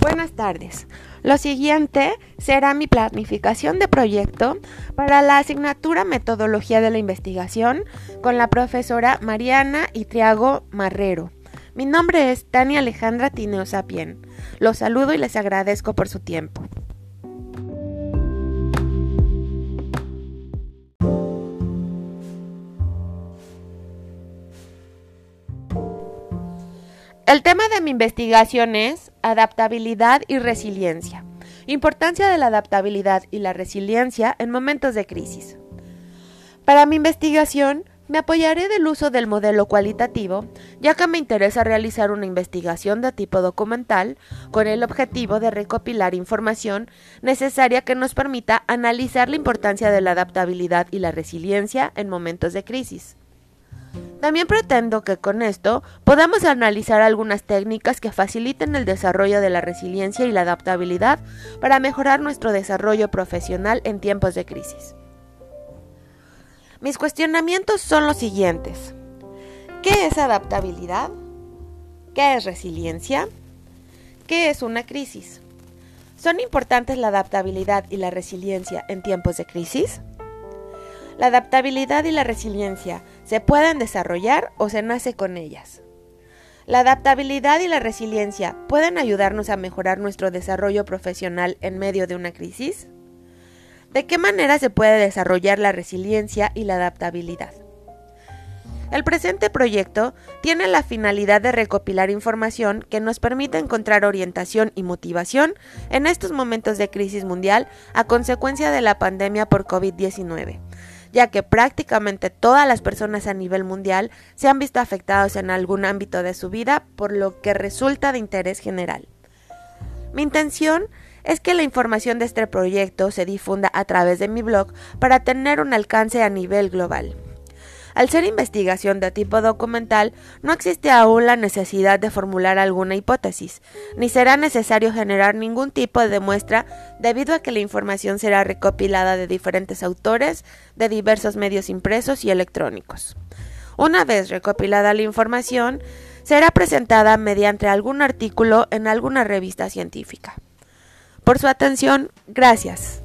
Buenas tardes. Lo siguiente será mi planificación de proyecto para la asignatura Metodología de la Investigación con la profesora Mariana Itriago Marrero. Mi nombre es Tania Alejandra Tineo Sapien. Los saludo y les agradezco por su tiempo. El tema de mi investigación es adaptabilidad y resiliencia. Importancia de la adaptabilidad y la resiliencia en momentos de crisis. Para mi investigación, me apoyaré del uso del modelo cualitativo, ya que me interesa realizar una investigación de tipo documental con el objetivo de recopilar información necesaria que nos permita analizar la importancia de la adaptabilidad y la resiliencia en momentos de crisis. También pretendo que con esto podamos analizar algunas técnicas que faciliten el desarrollo de la resiliencia y la adaptabilidad para mejorar nuestro desarrollo profesional en tiempos de crisis. Mis cuestionamientos son los siguientes. ¿Qué es adaptabilidad? ¿Qué es resiliencia? ¿Qué es una crisis? ¿Son importantes la adaptabilidad y la resiliencia en tiempos de crisis? La adaptabilidad y la resiliencia se pueden desarrollar o se nace con ellas. La adaptabilidad y la resiliencia pueden ayudarnos a mejorar nuestro desarrollo profesional en medio de una crisis. ¿De qué manera se puede desarrollar la resiliencia y la adaptabilidad? El presente proyecto tiene la finalidad de recopilar información que nos permita encontrar orientación y motivación en estos momentos de crisis mundial a consecuencia de la pandemia por COVID-19 ya que prácticamente todas las personas a nivel mundial se han visto afectados en algún ámbito de su vida, por lo que resulta de interés general. Mi intención es que la información de este proyecto se difunda a través de mi blog para tener un alcance a nivel global. Al ser investigación de tipo documental, no existe aún la necesidad de formular alguna hipótesis, ni será necesario generar ningún tipo de muestra debido a que la información será recopilada de diferentes autores de diversos medios impresos y electrónicos. Una vez recopilada la información, será presentada mediante algún artículo en alguna revista científica. Por su atención, gracias.